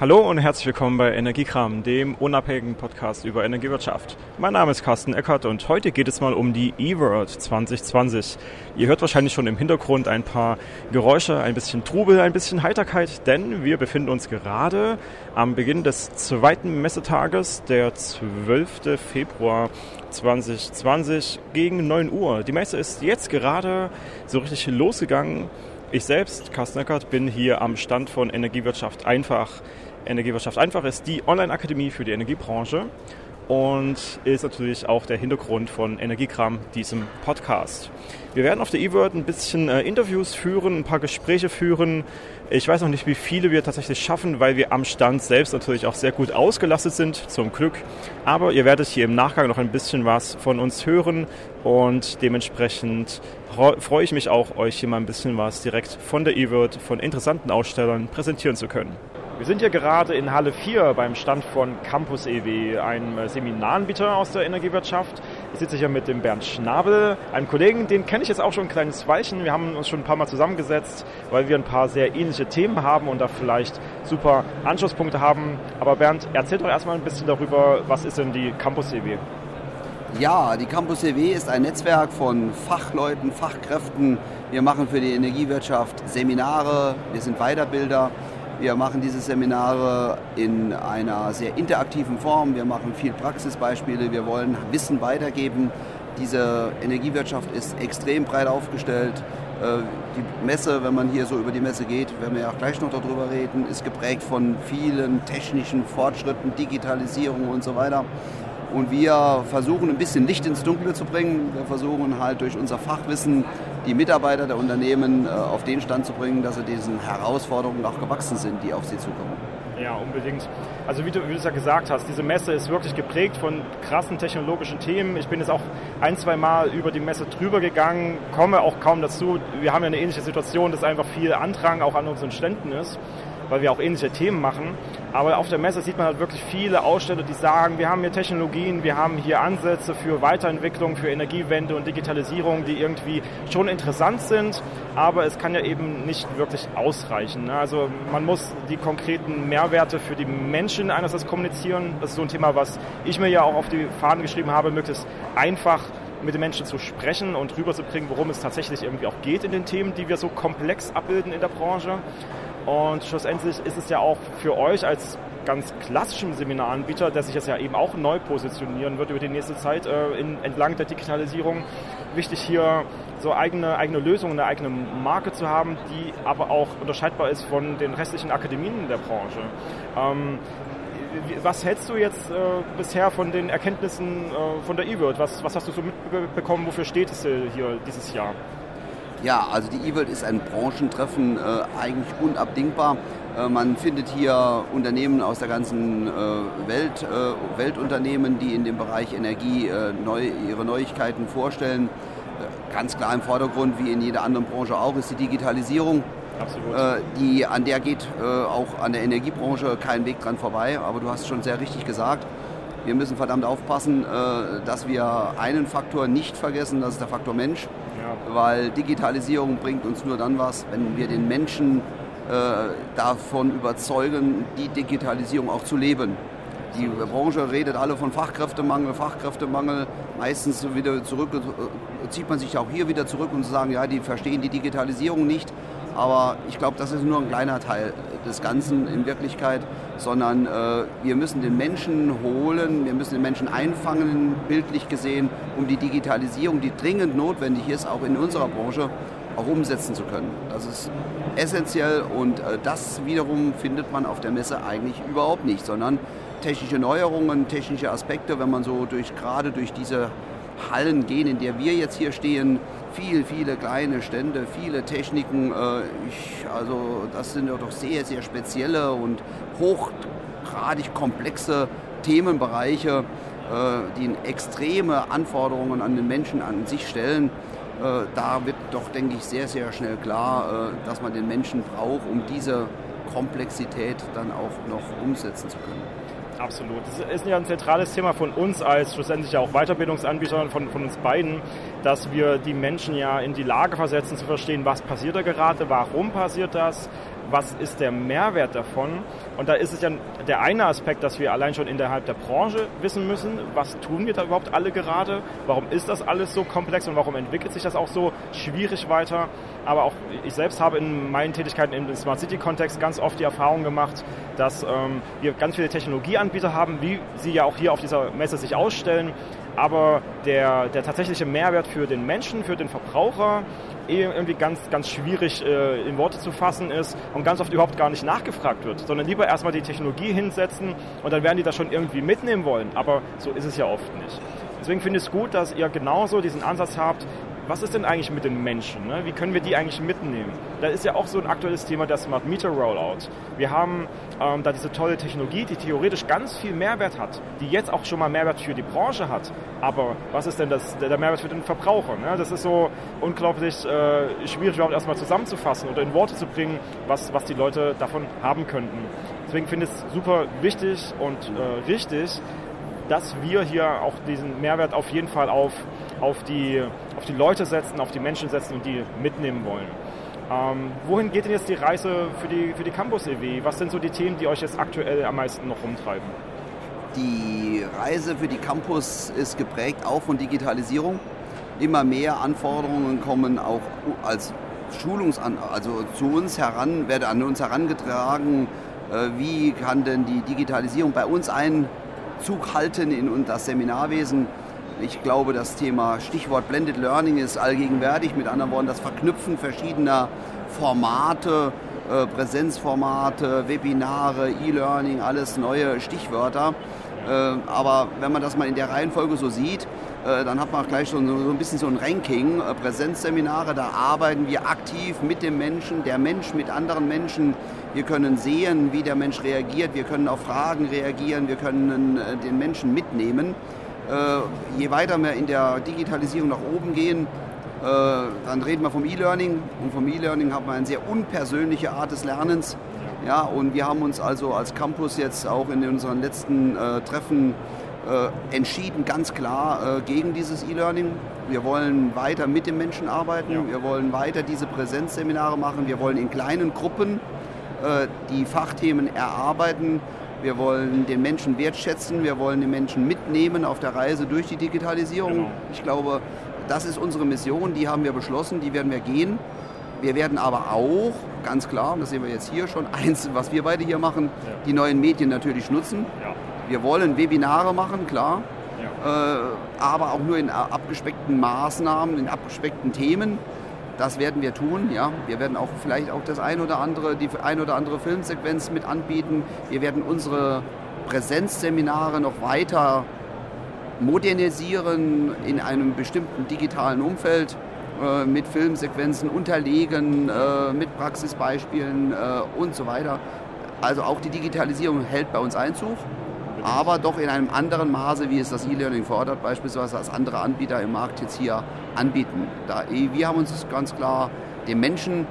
Hallo und herzlich willkommen bei Energiekram, dem unabhängigen Podcast über Energiewirtschaft. Mein Name ist Carsten Eckert und heute geht es mal um die E-World 2020. Ihr hört wahrscheinlich schon im Hintergrund ein paar Geräusche, ein bisschen Trubel, ein bisschen Heiterkeit, denn wir befinden uns gerade am Beginn des zweiten Messetages, der 12. Februar 2020 gegen 9 Uhr. Die Messe ist jetzt gerade so richtig losgegangen. Ich selbst, Carsten Eckert, bin hier am Stand von Energiewirtschaft einfach Energiewirtschaft einfach ist die Online-Akademie für die Energiebranche und ist natürlich auch der Hintergrund von Energiekram, diesem Podcast. Wir werden auf der E-Word ein bisschen äh, Interviews führen, ein paar Gespräche führen. Ich weiß noch nicht, wie viele wir tatsächlich schaffen, weil wir am Stand selbst natürlich auch sehr gut ausgelastet sind, zum Glück. Aber ihr werdet hier im Nachgang noch ein bisschen was von uns hören und dementsprechend freue ich mich auch, euch hier mal ein bisschen was direkt von der E-Word, von interessanten Ausstellern präsentieren zu können. Wir sind hier gerade in Halle 4 beim Stand von Campus EW, einem äh, Seminaranbieter aus der Energiewirtschaft. Ich sitze hier mit dem Bernd Schnabel, einem Kollegen, den kenne ich jetzt auch schon ein kleines Weilchen. Wir haben uns schon ein paar Mal zusammengesetzt, weil wir ein paar sehr ähnliche Themen haben und da vielleicht super Anschlusspunkte haben. Aber Bernd, erzähl doch erstmal ein bisschen darüber, was ist denn die Campus EW? Ja, die Campus EW ist ein Netzwerk von Fachleuten, Fachkräften. Wir machen für die Energiewirtschaft Seminare, wir sind Weiterbilder. Wir machen diese Seminare in einer sehr interaktiven Form. Wir machen viel Praxisbeispiele. Wir wollen Wissen weitergeben. Diese Energiewirtschaft ist extrem breit aufgestellt. Äh, die Messe, wenn man hier so über die Messe geht, werden wir ja auch gleich noch darüber reden, ist geprägt von vielen technischen Fortschritten, Digitalisierung und so weiter. Und wir versuchen ein bisschen Licht ins Dunkle zu bringen. Wir versuchen halt durch unser Fachwissen die Mitarbeiter der Unternehmen äh, auf den Stand zu bringen, dass sie diesen Herausforderungen auch gewachsen sind, die auf sie zukommen. Ja, unbedingt. Also wie du, wie du es ja gesagt hast, diese Messe ist wirklich geprägt von krassen technologischen Themen. Ich bin jetzt auch ein, zwei Mal über die Messe drüber gegangen, komme auch kaum dazu. Wir haben ja eine ähnliche Situation, dass einfach viel Andrang auch an unseren Ständen ist weil wir auch ähnliche Themen machen. Aber auf der Messe sieht man halt wirklich viele Aussteller, die sagen, wir haben hier Technologien, wir haben hier Ansätze für Weiterentwicklung, für Energiewende und Digitalisierung, die irgendwie schon interessant sind, aber es kann ja eben nicht wirklich ausreichen. Ne? Also man muss die konkreten Mehrwerte für die Menschen einerseits kommunizieren. Das ist so ein Thema, was ich mir ja auch auf die Fahnen geschrieben habe, möglichst einfach mit den Menschen zu sprechen und rüberzubringen, worum es tatsächlich irgendwie auch geht in den Themen, die wir so komplex abbilden in der Branche. Und schlussendlich ist es ja auch für euch als ganz klassischen Seminaranbieter, der sich jetzt ja eben auch neu positionieren wird über die nächste Zeit äh, in, entlang der Digitalisierung, wichtig hier so eigene, eigene Lösungen, eine eigene Marke zu haben, die aber auch unterscheidbar ist von den restlichen Akademien der Branche. Ähm, was hältst du jetzt äh, bisher von den Erkenntnissen äh, von der E-World? Was, was hast du so mitbekommen? Wofür steht es hier dieses Jahr? Ja, also die E-World ist ein Branchentreffen, äh, eigentlich unabdingbar. Äh, man findet hier Unternehmen aus der ganzen äh, Welt, äh, Weltunternehmen, die in dem Bereich Energie äh, neu, ihre Neuigkeiten vorstellen. Äh, ganz klar im Vordergrund, wie in jeder anderen Branche auch, ist die Digitalisierung. Absolut. die, an der geht auch an der Energiebranche kein Weg dran vorbei. Aber du hast schon sehr richtig gesagt, wir müssen verdammt aufpassen, dass wir einen Faktor nicht vergessen, das ist der Faktor Mensch weil Digitalisierung bringt uns nur dann was, wenn wir den Menschen äh, davon überzeugen, die Digitalisierung auch zu leben. Die Branche redet alle von Fachkräftemangel, Fachkräftemangel. Meistens wieder zurück, äh, zieht man sich auch hier wieder zurück und sagen, ja, die verstehen die Digitalisierung nicht. Aber ich glaube, das ist nur ein kleiner Teil des Ganzen in Wirklichkeit, sondern äh, wir müssen den Menschen holen, wir müssen den Menschen einfangen, bildlich gesehen, um die Digitalisierung, die dringend notwendig ist, auch in unserer Branche, auch umsetzen zu können. Das ist essentiell und äh, das wiederum findet man auf der Messe eigentlich überhaupt nicht, sondern technische Neuerungen, technische Aspekte, wenn man so durch, gerade durch diese Hallen gehen, in der wir jetzt hier stehen, viel, viele kleine Stände, viele Techniken. Äh, ich, also das sind ja doch sehr, sehr spezielle und hochgradig komplexe Themenbereiche, äh, die extreme Anforderungen an den Menschen an sich stellen. Äh, da wird doch, denke ich, sehr, sehr schnell klar, dass man den Menschen braucht, um diese Komplexität dann auch noch umsetzen zu können. Absolut. Das ist ja ein zentrales Thema von uns als schlussendlich auch Weiterbildungsanbieter von, von uns beiden, dass wir die Menschen ja in die Lage versetzen zu verstehen, was passiert da gerade, warum passiert das, was ist der Mehrwert davon? Und da ist es ja der eine Aspekt, dass wir allein schon innerhalb der Branche wissen müssen, was tun wir da überhaupt alle gerade? Warum ist das alles so komplex und warum entwickelt sich das auch so schwierig weiter? Aber auch ich selbst habe in meinen Tätigkeiten im Smart City Kontext ganz oft die Erfahrung gemacht, dass ähm, wir ganz viele Technologieanbieter haben, wie sie ja auch hier auf dieser Messe sich ausstellen, aber der, der tatsächliche Mehrwert für den Menschen, für den Verbraucher eh irgendwie ganz, ganz schwierig äh, in Worte zu fassen ist und ganz oft überhaupt gar nicht nachgefragt wird, sondern lieber erstmal die Technologie hinsetzen und dann werden die das schon irgendwie mitnehmen wollen. Aber so ist es ja oft nicht. Deswegen finde ich es gut, dass ihr genauso diesen Ansatz habt, was ist denn eigentlich mit den Menschen? Ne? Wie können wir die eigentlich mitnehmen? Da ist ja auch so ein aktuelles Thema der Smart Meter Rollout. Wir haben ähm, da diese tolle Technologie, die theoretisch ganz viel Mehrwert hat, die jetzt auch schon mal Mehrwert für die Branche hat. Aber was ist denn das, der Mehrwert für den Verbraucher? Ne? Das ist so unglaublich äh, schwierig überhaupt erstmal zusammenzufassen oder in Worte zu bringen, was, was die Leute davon haben könnten. Deswegen finde ich es super wichtig und äh, richtig, dass wir hier auch diesen Mehrwert auf jeden Fall auf, auf, die, auf die Leute setzen, auf die Menschen setzen und die mitnehmen wollen. Ähm, wohin geht denn jetzt die Reise für die, für die Campus EW? Was sind so die Themen, die euch jetzt aktuell am meisten noch rumtreiben? Die Reise für die Campus ist geprägt auch von Digitalisierung. Immer mehr Anforderungen kommen auch als Schulungsan also zu uns heran, werden an uns herangetragen. Äh, wie kann denn die Digitalisierung bei uns Einzug halten in das Seminarwesen? Ich glaube, das Thema Stichwort Blended Learning ist allgegenwärtig. Mit anderen Worten, das Verknüpfen verschiedener Formate, äh, Präsenzformate, Webinare, E-Learning, alles neue Stichwörter. Äh, aber wenn man das mal in der Reihenfolge so sieht, dann hat man auch gleich so ein bisschen so ein Ranking. Äh, Präsenzseminare, da arbeiten wir aktiv mit dem Menschen, der Mensch mit anderen Menschen. Wir können sehen, wie der Mensch reagiert. Wir können auf Fragen reagieren. Wir können äh, den Menschen mitnehmen. Äh, je weiter wir in der Digitalisierung nach oben gehen, äh, dann reden wir vom E-Learning und vom E-Learning haben wir eine sehr unpersönliche Art des Lernens. Ja, und wir haben uns also als Campus jetzt auch in unseren letzten äh, Treffen äh, entschieden, ganz klar äh, gegen dieses E-Learning. Wir wollen weiter mit den Menschen arbeiten, ja. wir wollen weiter diese Präsenzseminare machen, wir wollen in kleinen Gruppen äh, die Fachthemen erarbeiten wir wollen den Menschen wertschätzen, wir wollen den Menschen mitnehmen auf der Reise durch die Digitalisierung. Genau. Ich glaube, das ist unsere Mission, die haben wir beschlossen, die werden wir gehen. Wir werden aber auch, ganz klar, und das sehen wir jetzt hier schon, eins, was wir beide hier machen, ja. die neuen Medien natürlich nutzen. Ja. Wir wollen Webinare machen, klar, ja. äh, aber auch nur in abgespeckten Maßnahmen, in abgespeckten Themen. Das werden wir tun. Ja. Wir werden auch vielleicht auch das ein oder andere, die ein oder andere Filmsequenz mit anbieten. Wir werden unsere Präsenzseminare noch weiter modernisieren in einem bestimmten digitalen Umfeld äh, mit Filmsequenzen unterlegen, äh, mit Praxisbeispielen äh, und so weiter. Also auch die Digitalisierung hält bei uns Einzug aber doch in einem anderen Maße, wie es das E-Learning fordert, beispielsweise als andere Anbieter im Markt jetzt hier anbieten. Da, wir haben uns ganz klar dem Menschen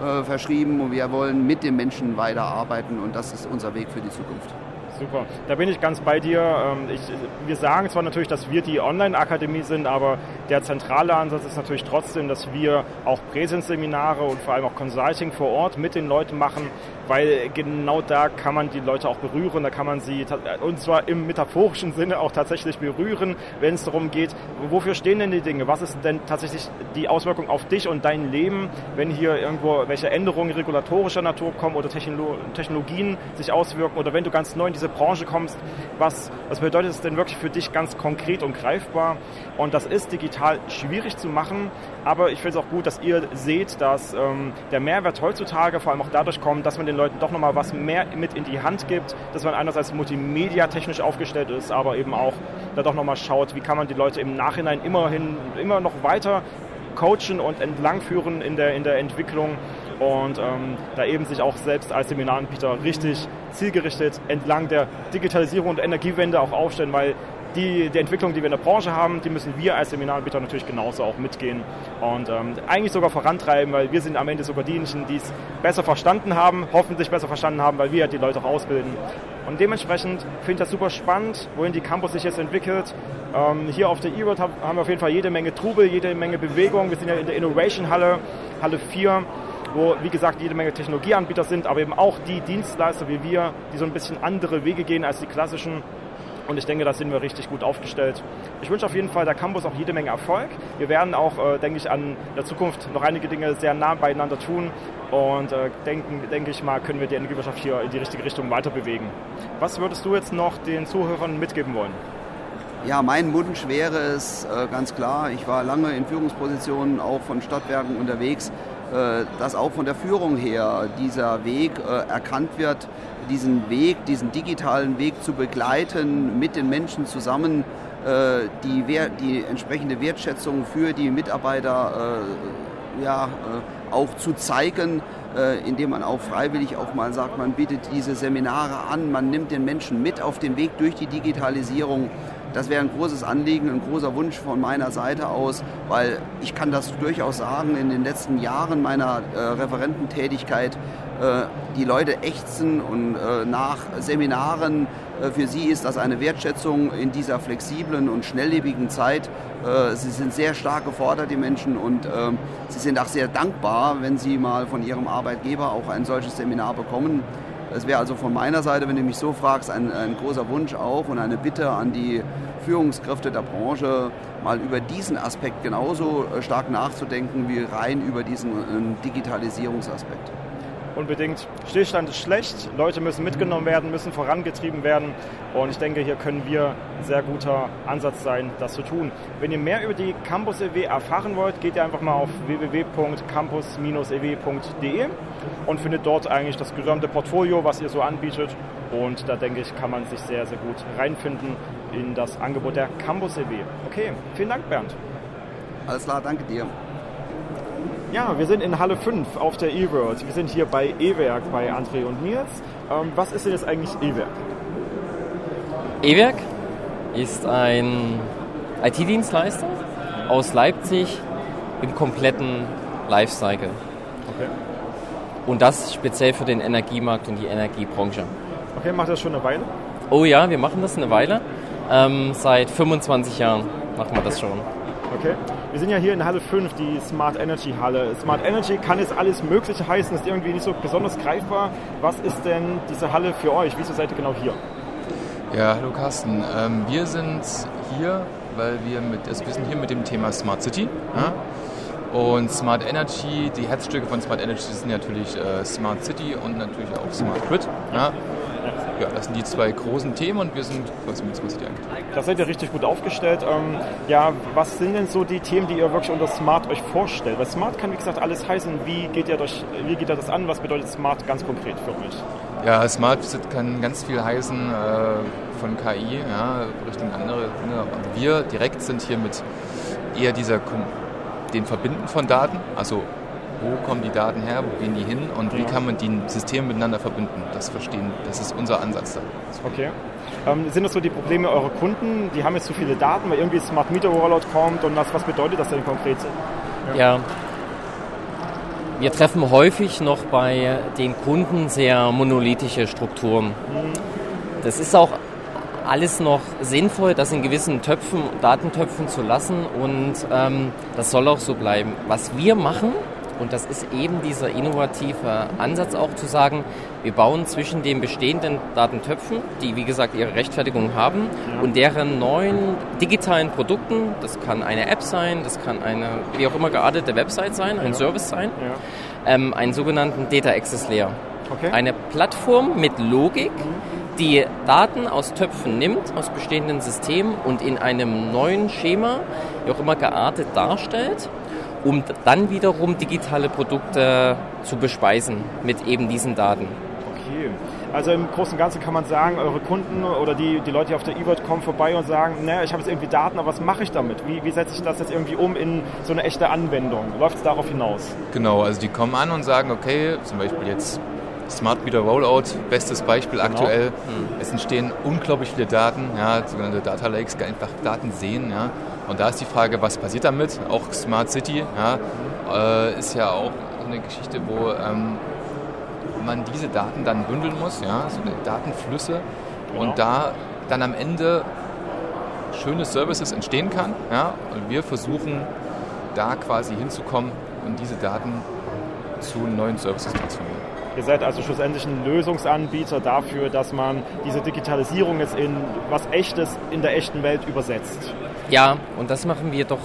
äh, verschrieben und wir wollen mit dem Menschen weiterarbeiten und das ist unser Weg für die Zukunft. Super, da bin ich ganz bei dir. Ähm, ich, wir sagen zwar natürlich, dass wir die Online-Akademie sind, aber der zentrale Ansatz ist natürlich trotzdem, dass wir auch Präsenzseminare und vor allem auch Consulting vor Ort mit den Leuten machen, weil genau da kann man die Leute auch berühren, da kann man sie, und zwar im metaphorischen Sinne auch tatsächlich berühren, wenn es darum geht, wofür stehen denn die Dinge, was ist denn tatsächlich die Auswirkung auf dich und dein Leben, wenn hier irgendwo welche Änderungen regulatorischer Natur kommen oder Technologien sich auswirken oder wenn du ganz neu in diese Branche kommst, was, was bedeutet es denn wirklich für dich ganz konkret und greifbar? Und das ist digital schwierig zu machen, aber ich finde es auch gut, dass ihr seht, dass ähm, der Mehrwert heutzutage vor allem auch dadurch kommt, dass man den Leuten doch nochmal was mehr mit in die Hand gibt, dass man einerseits multimedia-technisch aufgestellt ist, aber eben auch da doch nochmal schaut, wie kann man die Leute im Nachhinein immerhin immer noch weiter coachen und entlangführen in der, in der Entwicklung und ähm, da eben sich auch selbst als Seminaranbieter richtig zielgerichtet entlang der Digitalisierung und Energiewende auch aufstellen, weil die, die Entwicklung, die wir in der Branche haben, die müssen wir als Seminaranbieter natürlich genauso auch mitgehen und ähm, eigentlich sogar vorantreiben, weil wir sind am Ende sogar diejenigen, die es besser verstanden haben, hoffentlich besser verstanden haben, weil wir die Leute auch ausbilden. Und dementsprechend finde ich das super spannend, wohin die Campus sich jetzt entwickelt. Ähm, hier auf der E-World haben wir auf jeden Fall jede Menge Trubel, jede Menge Bewegung. Wir sind ja in der Innovation Halle, Halle 4 wo, wie gesagt, jede Menge Technologieanbieter sind, aber eben auch die Dienstleister wie wir, die so ein bisschen andere Wege gehen als die klassischen und ich denke, da sind wir richtig gut aufgestellt. Ich wünsche auf jeden Fall der Campus auch jede Menge Erfolg. Wir werden auch, äh, denke ich, an der Zukunft noch einige Dinge sehr nah beieinander tun. Und äh, denken, denke ich mal, können wir die Energiewirtschaft hier in die richtige Richtung weiter bewegen. Was würdest du jetzt noch den Zuhörern mitgeben wollen? Ja, mein Wunsch wäre es äh, ganz klar, ich war lange in Führungspositionen auch von Stadtwerken unterwegs, dass auch von der Führung her dieser Weg äh, erkannt wird, diesen Weg, diesen digitalen Weg zu begleiten, mit den Menschen zusammen äh, die, die entsprechende Wertschätzung für die Mitarbeiter äh, ja, äh, auch zu zeigen, indem man auch freiwillig auch mal sagt, man bietet diese Seminare an, man nimmt den Menschen mit auf den Weg durch die Digitalisierung. Das wäre ein großes Anliegen, ein großer Wunsch von meiner Seite aus, weil ich kann das durchaus sagen, in den letzten Jahren meiner äh, Referententätigkeit, äh, die Leute ächzen und äh, nach Seminaren, äh, für sie ist das eine Wertschätzung in dieser flexiblen und schnelllebigen Zeit. Äh, sie sind sehr stark gefordert, die Menschen, und äh, sie sind auch sehr dankbar, wenn sie mal von ihrem Arbeitgeber auch ein solches Seminar bekommen. Es wäre also von meiner Seite, wenn du mich so fragst, ein, ein, großer Wunsch auch und eine Bitte an die Führungskräfte der Branche, mal über diesen Aspekt genauso äh, stark nachzudenken wie rein über diesen äh, Digitalisierungsaspekt unbedingt. Stillstand ist schlecht, Leute müssen mitgenommen werden, müssen vorangetrieben werden und ich denke, hier können wir ein sehr guter Ansatz sein, das zu tun. Wenn ihr mehr über die Campus EW erfahren wollt, geht ihr einfach mal auf www.campus-ew.de und findet dort eigentlich das gesamte Portfolio, was ihr so anbietet und da denke ich, kann man sich sehr, sehr gut reinfinden in das Angebot der Campus EW. Okay, vielen Dank Bernd. Alles klar, danke dir. Ja, wir sind in Halle 5 auf der E-World. Wir sind hier bei E-Werk bei André und Nils. Ähm, was ist denn jetzt eigentlich E-Werk? E-Werk ist ein IT-Dienstleister aus Leipzig im kompletten Lifecycle. Okay. Und das speziell für den Energiemarkt und die Energiebranche. Okay, macht das schon eine Weile? Oh ja, wir machen das eine Weile. Ähm, seit 25 Jahren machen wir das schon. Okay. Wir sind ja hier in Halle 5, die Smart Energy Halle. Smart Energy kann jetzt alles Mögliche heißen, ist irgendwie nicht so besonders greifbar. Was ist denn diese Halle für euch? Wieso seid ihr genau hier? Ja, hallo Carsten. Ähm, wir sind hier, weil wir mit, also wir sind hier mit dem Thema Smart City. Mhm. Ja? Und Smart Energy, die Herzstücke von Smart Energy sind natürlich äh, Smart City und natürlich auch Smart Grid. Ja? Ja, das sind die zwei großen Themen und wir sind quasi mit Smart City eigentlich. Da seid ihr richtig gut aufgestellt. Ähm, ja, was sind denn so die Themen, die ihr wirklich unter Smart euch vorstellt? Weil Smart kann, wie gesagt, alles heißen. Wie geht ihr, durch, wie geht ihr das an? Was bedeutet Smart ganz konkret für euch? Ja, Smart kann ganz viel heißen äh, von KI, ja, Richtung andere Dinge. Wir direkt sind hier mit eher dieser den Verbinden von Daten, also wo kommen die Daten her, wo gehen die hin und ja. wie kann man die Systeme miteinander verbinden. Das verstehen, das ist unser Ansatz da. Okay. Ähm, sind das so die Probleme eurer Kunden? Die haben jetzt zu viele Daten, weil irgendwie Smart Meter Rollout kommt und was, was bedeutet das denn konkret? Ja. ja. Wir treffen häufig noch bei den Kunden sehr monolithische Strukturen. Mhm. Das ist auch alles noch sinnvoll, das in gewissen Töpfen, Datentöpfen zu lassen und ähm, das soll auch so bleiben. Was wir machen, und das ist eben dieser innovative Ansatz auch zu sagen, wir bauen zwischen den bestehenden Datentöpfen, die wie gesagt ihre Rechtfertigung haben, ja. und deren neuen digitalen Produkten, das kann eine App sein, das kann eine wie auch immer geartete Website sein, ein ja. Service sein, ja. ähm, einen sogenannten Data Access Layer. Okay. Eine Plattform mit Logik, die Daten aus Töpfen nimmt, aus bestehenden Systemen und in einem neuen Schema, wie auch immer geartet darstellt um dann wiederum digitale Produkte zu bespeisen mit eben diesen Daten. Okay. Also im Großen und Ganzen kann man sagen, eure Kunden oder die, die Leute, die auf der E-World kommen, vorbei und sagen, naja, ich habe jetzt irgendwie Daten, aber was mache ich damit? Wie, wie setze ich das jetzt irgendwie um in so eine echte Anwendung? Läuft es darauf hinaus? Genau, also die kommen an und sagen, okay, zum Beispiel jetzt Smart Meter Rollout, bestes Beispiel genau. aktuell. Mhm. Es entstehen unglaublich viele Daten, ja, sogenannte Data Lakes, einfach Daten sehen. Ja. Und da ist die Frage, was passiert damit? Auch Smart City ja, äh, ist ja auch eine Geschichte, wo ähm, man diese Daten dann bündeln muss, ja, so Datenflüsse genau. und da dann am Ende schöne Services entstehen kann. Ja, und wir versuchen da quasi hinzukommen und diese Daten zu neuen Services transformieren. Ihr seid also schlussendlich ein Lösungsanbieter dafür, dass man diese Digitalisierung jetzt in was Echtes in der echten Welt übersetzt. Ja, und das machen wir doch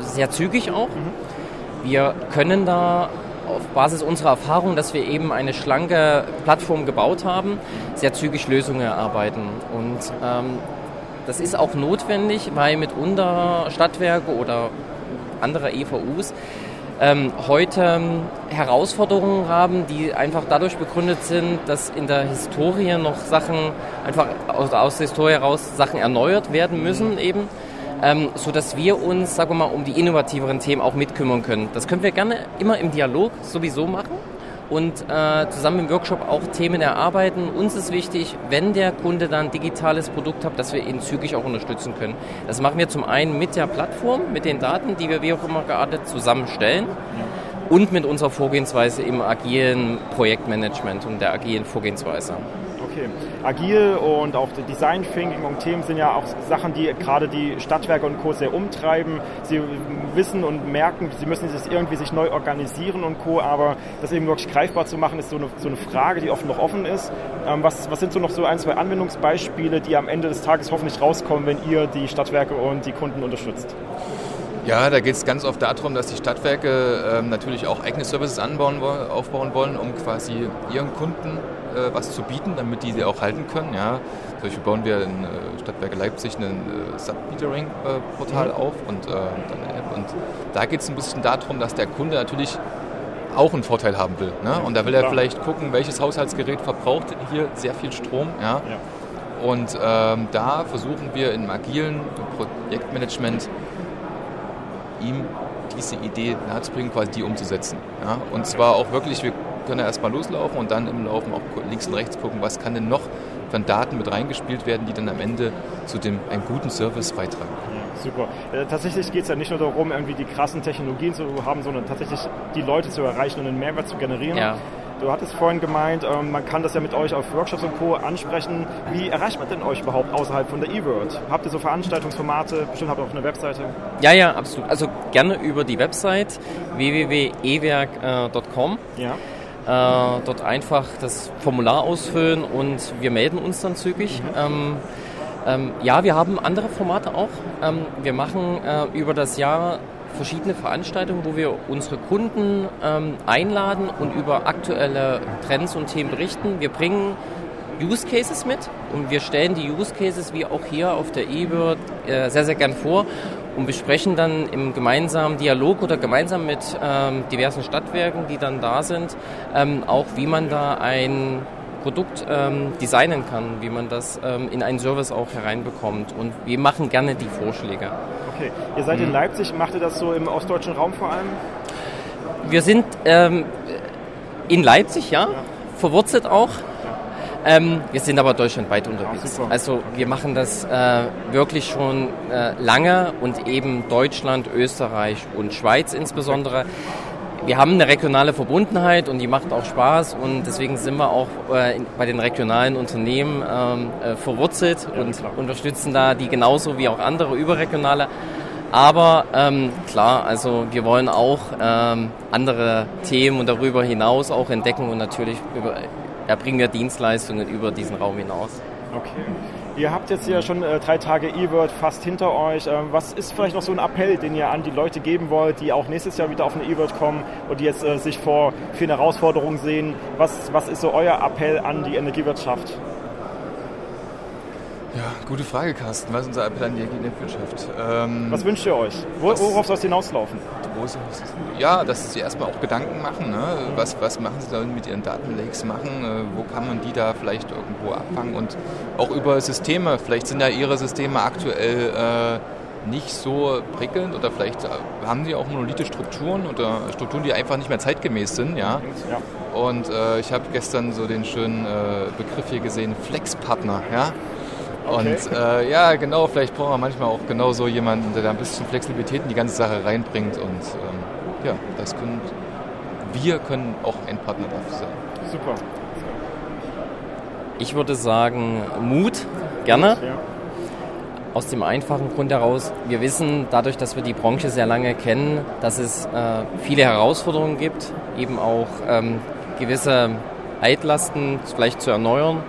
sehr zügig auch. Mhm. Wir können da auf Basis unserer Erfahrung, dass wir eben eine schlanke Plattform gebaut haben, sehr zügig Lösungen erarbeiten. Und ähm, das ist auch notwendig, weil mitunter Stadtwerke oder andere EVUs ähm, heute ähm, Herausforderungen haben, die einfach dadurch begründet sind, dass in der Historie noch Sachen einfach aus, aus der Historie heraus Sachen erneuert werden müssen eben ähm, sodass wir uns, sagen wir mal, um die innovativeren Themen auch mitkümmern können. Das können wir gerne immer im Dialog sowieso machen und äh, zusammen im Workshop auch Themen erarbeiten. Uns ist wichtig, wenn der Kunde dann ein digitales Produkt hat, dass wir ihn zügig auch unterstützen können. Das machen wir zum einen mit der Plattform, mit den Daten, die wir wie auch immer geartet zusammenstellen und mit unserer Vorgehensweise im agilen Projektmanagement und der agilen Vorgehensweise. Okay. Agil und auch Design Thinking und Themen sind ja auch Sachen, die gerade die Stadtwerke und Co. sehr umtreiben. Sie wissen und merken, sie müssen sich irgendwie sich neu organisieren und Co. Aber das eben wirklich greifbar zu machen, ist so eine, so eine Frage, die oft noch offen ist. Ähm, was, was sind so noch so ein, zwei Anwendungsbeispiele, die am Ende des Tages hoffentlich rauskommen, wenn ihr die Stadtwerke und die Kunden unterstützt? Ja, da geht es ganz oft darum, dass die Stadtwerke ähm, natürlich auch eigene Services anbauen, aufbauen wollen, um quasi ihren Kunden äh, was zu bieten, damit die sie auch halten können. Ja. Zum Beispiel bauen wir in äh, Stadtwerke Leipzig ein äh, Submetering-Portal mhm. auf und äh, dann eine App. Und da geht es ein bisschen darum, dass der Kunde natürlich auch einen Vorteil haben will. Ne? Und da will er vielleicht gucken, welches Haushaltsgerät verbraucht hier sehr viel Strom. Ja? ja. Und ähm, da versuchen wir im agilen Projektmanagement ihm diese Idee nahezubringen, quasi die umzusetzen. Ja? Und zwar auch wirklich, wir können ja erstmal loslaufen und dann im Laufen auch links und rechts gucken, was kann denn noch von Daten mit reingespielt werden, die dann am Ende zu dem einen guten Service beitragen. Super. Äh, tatsächlich geht es ja nicht nur darum, irgendwie die krassen Technologien zu haben, sondern tatsächlich die Leute zu erreichen und einen Mehrwert zu generieren. Ja. Du hattest vorhin gemeint, ähm, man kann das ja mit euch auf Workshops und Co. ansprechen. Wie erreicht man denn euch überhaupt außerhalb von der E-World? Habt ihr so Veranstaltungsformate? Bestimmt habt ihr auch eine Webseite? Ja, ja, absolut. Also gerne über die Website www.ewerk.com. Ja. Äh, dort einfach das Formular ausfüllen und wir melden uns dann zügig. Mhm. Ähm, ähm, ja, wir haben andere Formate auch. Ähm, wir machen äh, über das Jahr verschiedene Veranstaltungen, wo wir unsere Kunden ähm, einladen und über aktuelle Trends und Themen berichten. Wir bringen Use Cases mit und wir stellen die Use Cases wie auch hier auf der eBird äh, sehr, sehr gern vor und besprechen dann im gemeinsamen Dialog oder gemeinsam mit ähm, diversen Stadtwerken, die dann da sind, ähm, auch wie man da ein Produkt ähm, designen kann, wie man das ähm, in einen Service auch hereinbekommt. Und wir machen gerne die Vorschläge. Okay, ihr seid mhm. in Leipzig, macht ihr das so im ostdeutschen Raum vor allem? Wir sind ähm, in Leipzig, ja, ja. verwurzelt auch. Ähm, wir sind aber deutschlandweit unterwegs. Ach, also wir machen das äh, wirklich schon äh, lange und eben Deutschland, Österreich und Schweiz insbesondere. Wir haben eine regionale Verbundenheit und die macht auch Spaß und deswegen sind wir auch äh, bei den regionalen Unternehmen ähm, äh, verwurzelt ja, und klar. unterstützen da die genauso wie auch andere überregionale. Aber ähm, klar, also wir wollen auch ähm, andere Themen und darüber hinaus auch entdecken und natürlich über, erbringen wir Dienstleistungen über diesen Raum hinaus. Okay. Ihr habt jetzt ja schon äh, drei Tage E-Word fast hinter euch. Ähm, was ist vielleicht noch so ein Appell, den ihr an die Leute geben wollt, die auch nächstes Jahr wieder auf eine E-Word kommen und die jetzt äh, sich vor vielen Herausforderungen sehen? Was, was ist so euer Appell an die Energiewirtschaft? Ja, gute Frage, Carsten. Was ist unser Appell an die Energiewirtschaft? Ähm, was wünscht ihr euch? Worauf soll es hinauslaufen? Ja, dass sie erstmal auch Gedanken machen. Ne? Was, was machen sie dann mit ihren Datenlakes machen? Äh, wo kann man die da vielleicht irgendwo abfangen? Und auch über Systeme. Vielleicht sind ja ihre Systeme aktuell äh, nicht so prickelnd oder vielleicht äh, haben sie auch monolithe Strukturen oder Strukturen, die einfach nicht mehr zeitgemäß sind. Ja? ja. Und äh, ich habe gestern so den schönen äh, Begriff hier gesehen, Flexpartner. Ja? Und äh, ja, genau, vielleicht brauchen wir manchmal auch genau so jemanden, der da ein bisschen Flexibilität in die ganze Sache reinbringt. Und ähm, ja, das können wir können auch ein Partner dafür sein. Super. Ich würde sagen, Mut, gerne. Aus dem einfachen Grund heraus, wir wissen dadurch, dass wir die Branche sehr lange kennen, dass es äh, viele Herausforderungen gibt, eben auch ähm, gewisse Altlasten vielleicht zu erneuern.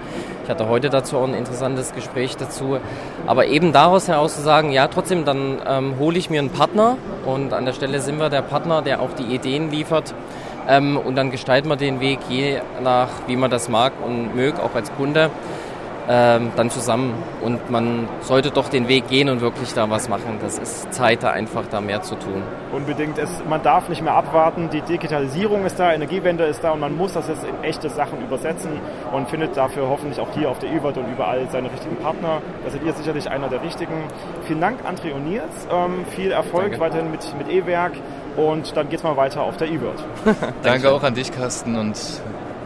Ich hatte heute dazu auch ein interessantes Gespräch dazu. Aber eben daraus heraus zu sagen, ja, trotzdem, dann ähm, hole ich mir einen Partner und an der Stelle sind wir der Partner, der auch die Ideen liefert. Ähm, und dann gestalten wir den Weg je nach, wie man das mag und mögt, auch als Kunde ähm, dann zusammen. Und man sollte doch den Weg gehen und wirklich da was machen. Das ist Zeit, da einfach da mehr zu tun. Unbedingt. Es, man darf nicht mehr abwarten. Die Digitalisierung ist da, Energiewende ist da und man muss das jetzt in echte Sachen übersetzen und findet dafür hoffentlich auch hier auf der E-World und überall seine richtigen Partner. Da seid ihr sicherlich einer der richtigen. Vielen Dank, André und Nils. Ähm, viel Erfolg Danke. weiterhin mit, mit E-Werk und dann geht's mal weiter auf der E-World. Danke auch an dich, Carsten, und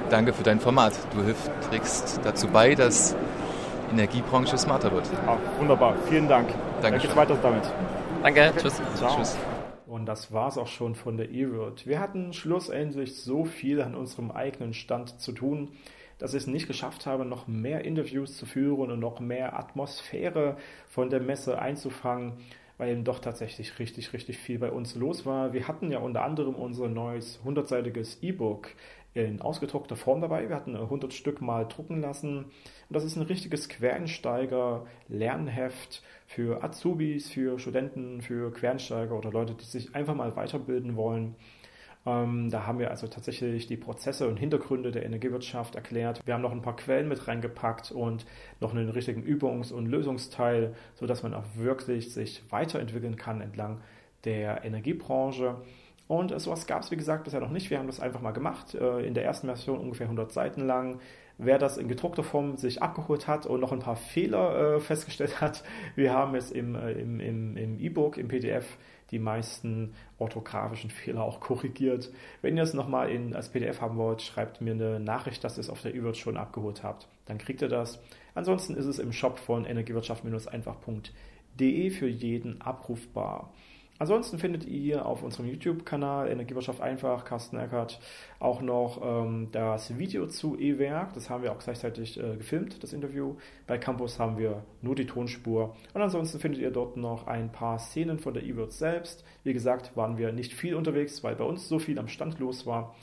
danke für dein Format. Du hilfst, trägst dazu bei, dass Energiebranche smarter wird. Ah, wunderbar, vielen Dank. Danke. Dann geht's weiter damit. Danke, okay. tschüss. Ciao. Tschüss. Und das war's auch schon von der E-World. Wir hatten schlussendlich so viel an unserem eigenen Stand zu tun, dass ich es nicht geschafft habe, noch mehr Interviews zu führen und noch mehr Atmosphäre von der Messe einzufangen, weil eben doch tatsächlich richtig, richtig viel bei uns los war. Wir hatten ja unter anderem unser neues 100-seitiges E-Book in ausgedruckter Form dabei. Wir hatten 100 Stück mal drucken lassen. Und das ist ein richtiges Quereinsteiger-Lernheft für Azubis, für Studenten, für Quereinsteiger oder Leute, die sich einfach mal weiterbilden wollen. Ähm, da haben wir also tatsächlich die Prozesse und Hintergründe der Energiewirtschaft erklärt. Wir haben noch ein paar Quellen mit reingepackt und noch einen richtigen Übungs- und Lösungsteil, sodass man auch wirklich sich weiterentwickeln kann entlang der Energiebranche. Und sowas gab es, wie gesagt, bisher noch nicht. Wir haben das einfach mal gemacht. Äh, in der ersten Version ungefähr 100 Seiten lang. Wer das in gedruckter Form sich abgeholt hat und noch ein paar Fehler äh, festgestellt hat, wir haben es im, äh, im, im, im E-Book, im PDF, die meisten orthografischen Fehler auch korrigiert. Wenn ihr es nochmal als PDF haben wollt, schreibt mir eine Nachricht, dass ihr es auf der E-Word schon abgeholt habt. Dann kriegt ihr das. Ansonsten ist es im Shop von energiewirtschaft-einfach.de für jeden abrufbar. Ansonsten findet ihr auf unserem YouTube-Kanal Energiewirtschaft einfach, Carsten Eckert, auch noch ähm, das Video zu E-Werk. Das haben wir auch gleichzeitig äh, gefilmt, das Interview. Bei Campus haben wir nur die Tonspur. Und ansonsten findet ihr dort noch ein paar Szenen von der E-Word selbst. Wie gesagt, waren wir nicht viel unterwegs, weil bei uns so viel am Stand los war.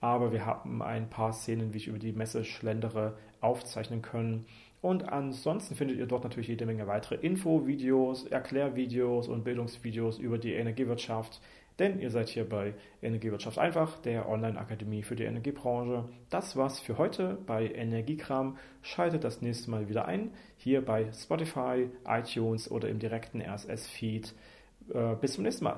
Aber wir haben ein paar Szenen, wie ich über die Messe schlendere, aufzeichnen können. Und ansonsten findet ihr dort natürlich jede Menge weitere Infovideos, Erklärvideos und Bildungsvideos über die Energiewirtschaft. Denn ihr seid hier bei Energiewirtschaft einfach, der Online-Akademie für die Energiebranche. Das war's für heute bei Energiekram. Schaltet das nächste Mal wieder ein, hier bei Spotify, iTunes oder im direkten RSS-Feed. Äh, bis zum nächsten Mal.